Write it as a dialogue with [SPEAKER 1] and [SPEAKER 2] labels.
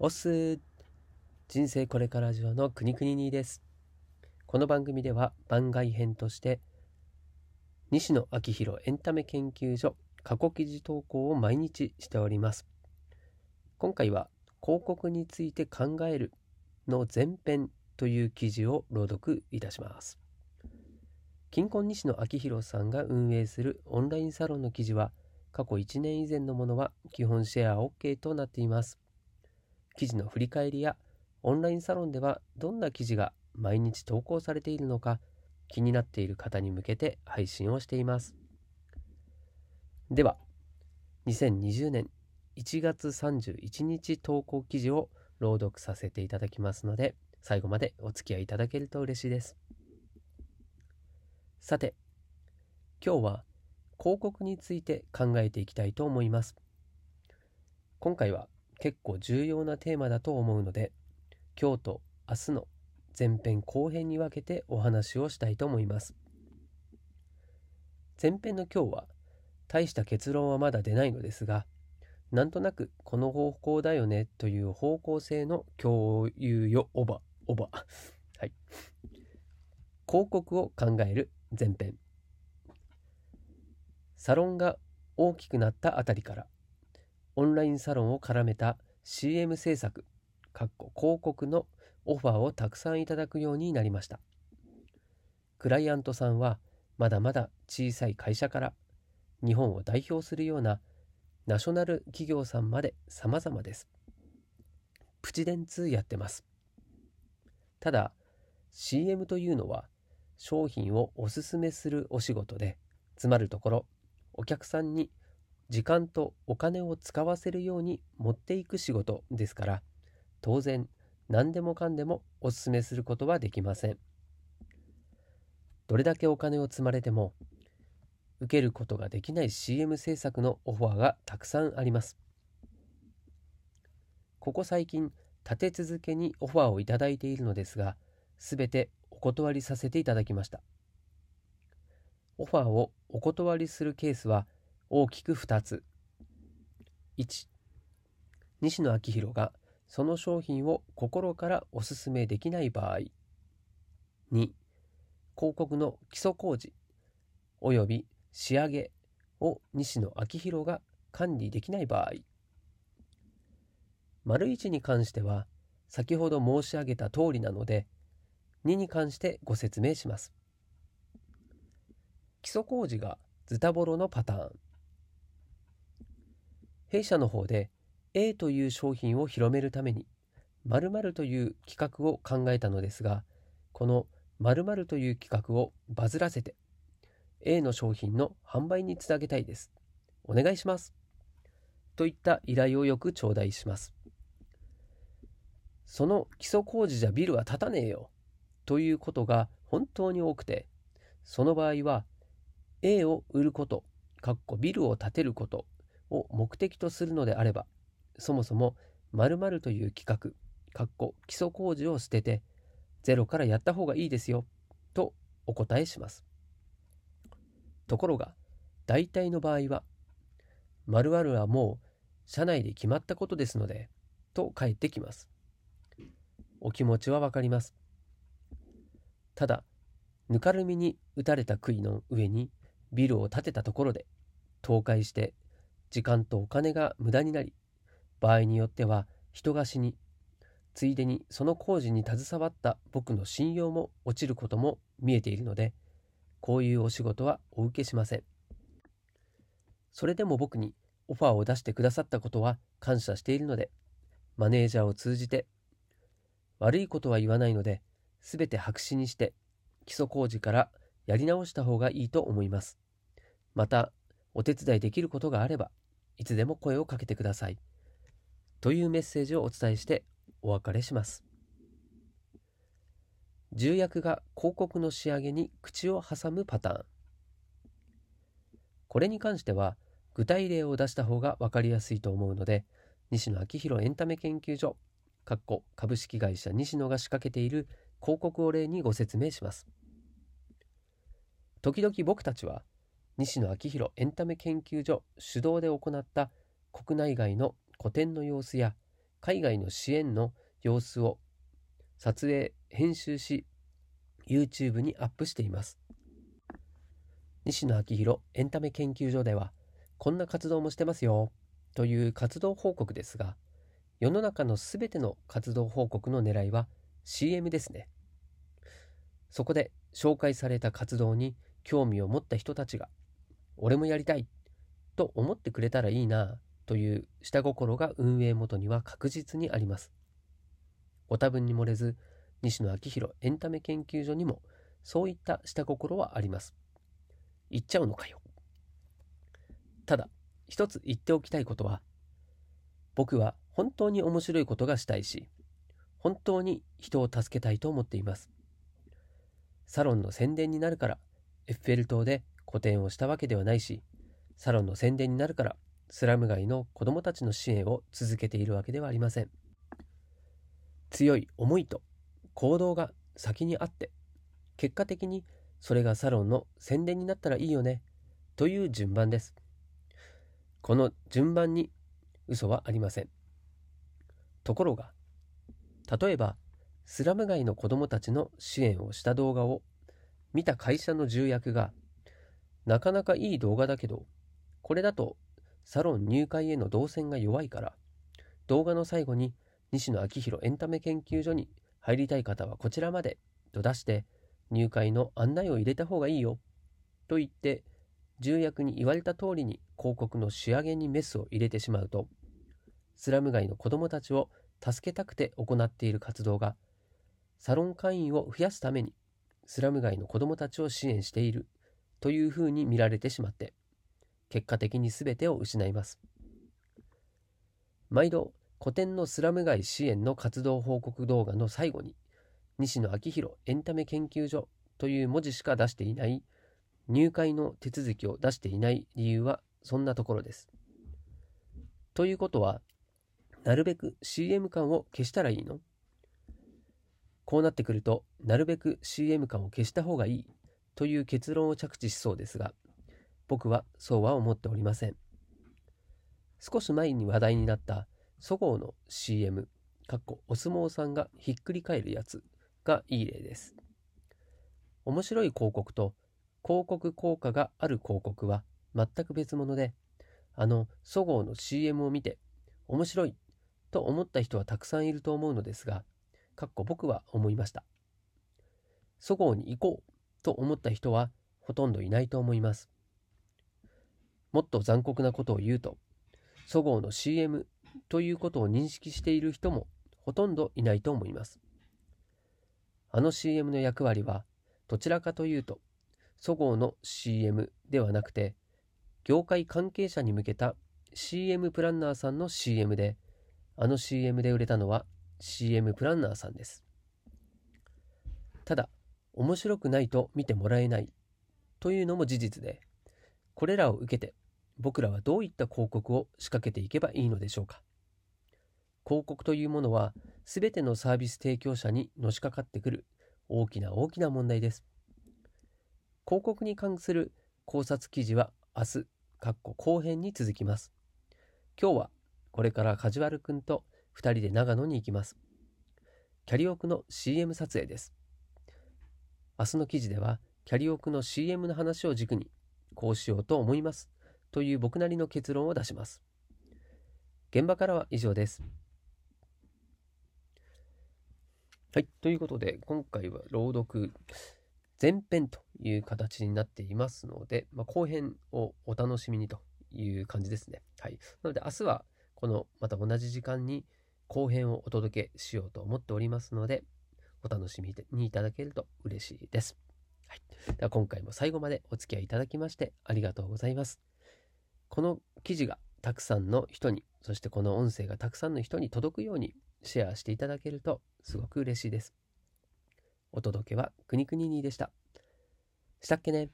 [SPEAKER 1] オス人生これから上の国々にです。この番組では番外編として西野昭弘エンタメ研究所過去記事投稿を毎日しております。今回は広告について考えるの前編という記事を朗読いたします。金婚西野昭弘さんが運営するオンラインサロンの記事は過去1年以前のものは基本シェア OK となっています。記事の振り返りやオンラインサロンではどんな記事が毎日投稿されているのか気になっている方に向けて配信をしています。では2020年1月31日投稿記事を朗読させていただきますので最後までお付き合いいただけると嬉しいです。さて今日は広告について考えていきたいと思います。今回は結構重要なテーマだと思うので今日と明日の前編後編に分けてお話をしたいと思います。前編の今日は大した結論はまだ出ないのですがなんとなくこの方向だよねという方向性の共有よおばおば。はい。広告を考える前編。サロンが大きくなったあたりからオンラインサロンを絡めた CM 制作かっこ広告のオファーをたくさんいただくようになりました。クライアントさんはまだまだ小さい会社から日本を代表するようなナショナル企業さんまで様々です。プチ電通やってます。ただ CM というのは商品をおすすめするお仕事でつまるところお客さんに時間とお金を使わせるように持っていく仕事ですから当然何でもかんでもおすすめすることはできません。どれだけお金を積まれても受けることができない CM 制作のオファーがたくさんあります。ここ最近立て続けにオファーをいただいているのですがすべてお断りさせていただきました。オファーをお断りするケースは大きく2つ。1西野昭弘がその商品を心からお勧めできない場合。2広告の基礎工事および仕上げを西野昭弘が管理できない場合。丸1に関しては先ほど申し上げた通りなので2に関してご説明します。基礎工事がズタボロのパターン。弊社の方で A という商品を広めるために〇〇という企画を考えたのですがこの〇〇という企画をバズらせて A の商品の販売につなげたいです。お願いします。といった依頼をよく頂戴します。その基礎工事じゃビルは建たねえよということが本当に多くて、その場合は A を売ること、かっこビルを建てることを目的とするのであれば、そもそも〇〇という企画、かっこ基礎工事を捨てて、ゼロからやった方がいいですよとお答えします。ところが大体の場合は〇〇はもう社内で決まったことですのでと返ってきますお気持ちはわかりますただぬかるみに打たれた杭の上にビルを建てたところで倒壊して時間とお金が無駄になり場合によっては人が死についでにその工事に携わった僕の信用も落ちることも見えているのでこういうお仕事はお受けしません。それでも僕にオファーを出してくださったことは感謝しているので、マネージャーを通じて、悪いことは言わないので、すべて白紙にして、基礎工事からやり直した方がいいと思います。また、お手伝いできることがあれば、いつでも声をかけてください。というメッセージをお伝えしてお別れします。重役が広告の仕上げに口を挟むパターンこれに関しては具体例を出した方が分かりやすいと思うので西野昭弘エンタメ研究所かっこ株式会社西野が仕掛けている広告を例にご説明します時々僕たちは西野昭弘エンタメ研究所主導で行った国内外の個展の様子や海外の支援の様子を撮影、編集し、YouTube にアップしています。西野昭弘エンタメ研究所では、こんな活動もしてますよ、という活動報告ですが、世の中のすべての活動報告の狙いは CM ですね。そこで紹介された活動に興味を持った人たちが、俺もやりたいと思ってくれたらいいなという下心が運営元には確実にあります。ご多分に漏れず、西野昭弘エンタメ研究所にもそういった下心はあります。言っちゃうのかよ。ただ、一つ言っておきたいことは、僕は本当に面白いことがしたいし、本当に人を助けたいと思っています。サロンの宣伝になるから、エッフェル塔で個展をしたわけではないし、サロンの宣伝になるから、スラム街の子供たちの支援を続けているわけではありません。強い思いと行動が先にあって、結果的にそれがサロンの宣伝になったらいいよね、という順番です。この順番に嘘はありません。ところが、例えば、スラム街の子供たちの支援をした動画を見た会社の重役が、なかなかいい動画だけど、これだとサロン入会への動線が弱いから、動画の最後に西野昭弘エンタメ研究所に入りたい方はこちらまでと出して入会の案内を入れた方がいいよと言って重役に言われた通りに広告の仕上げにメスを入れてしまうとスラム街の子供たちを助けたくて行っている活動がサロン会員を増やすためにスラム街の子供たちを支援している。というふうに見られてしまって結果的に全てを失います。毎度古典のスラム街支援の活動報告動画の最後に西野昭弘エンタメ研究所という文字しか出していない入会の手続きを出していない理由はそんなところです。ということはなるべく CM 感を消したらいいの？こうなってくるとなるべく CM 感を消した方がいい。という結論を着地しそうですが僕はそうは思っておりません少し前に話題になったそごうの CM、かっこお相撲さんがひっくり返るやつがいい例です。面白い広告と広告効果がある広告は全く別物で、あのそごうの CM を見て面白いと思った人はたくさんいると思うのですが、かっこ僕は思いました。そごうに行こうと思った人はほとんどいないと思います。もっと残酷なことを言うと、そごうの CM ということを認識している人もほとんどいないと思います。あの CM の役割はどちらかというと、そごうの CM ではなくて、業界関係者に向けた CM プランナーさんの CM で、あの CM で売れたのは CM プランナーさんです。ただ、面白くないと見てもらえない。というのも事実で、これらを受けて僕らはどういった広告を仕掛けていけばいいのでしょうか。広告というものは全てのサービス提供者にのしかかってくる大きな大きな問題です。広告に関する考察記事は明日かっこ後編に続きます。今日はこれからカジュアルくんと2人で長野に行きます。キャリオクの CM 撮影です。明日の記事ではキャリオクの CM の話を軸にこうしようと思いますという僕なりの結論を出します。現場からは以上です。はい。ということで、今回は朗読前編という形になっていますので、まあ、後編をお楽しみにという感じですね。はい。なので、明日はこのまた同じ時間に後編をお届けしようと思っておりますので、お楽しみにいただけると嬉しいです。はい。では今回も最後までお付き合いいただきましてありがとうございます。この記事がたくさんの人に、そしてこの音声がたくさんの人に届くようにシェアしていただけるとすごく嬉しいです。お届けはくにくににでした。したっけね？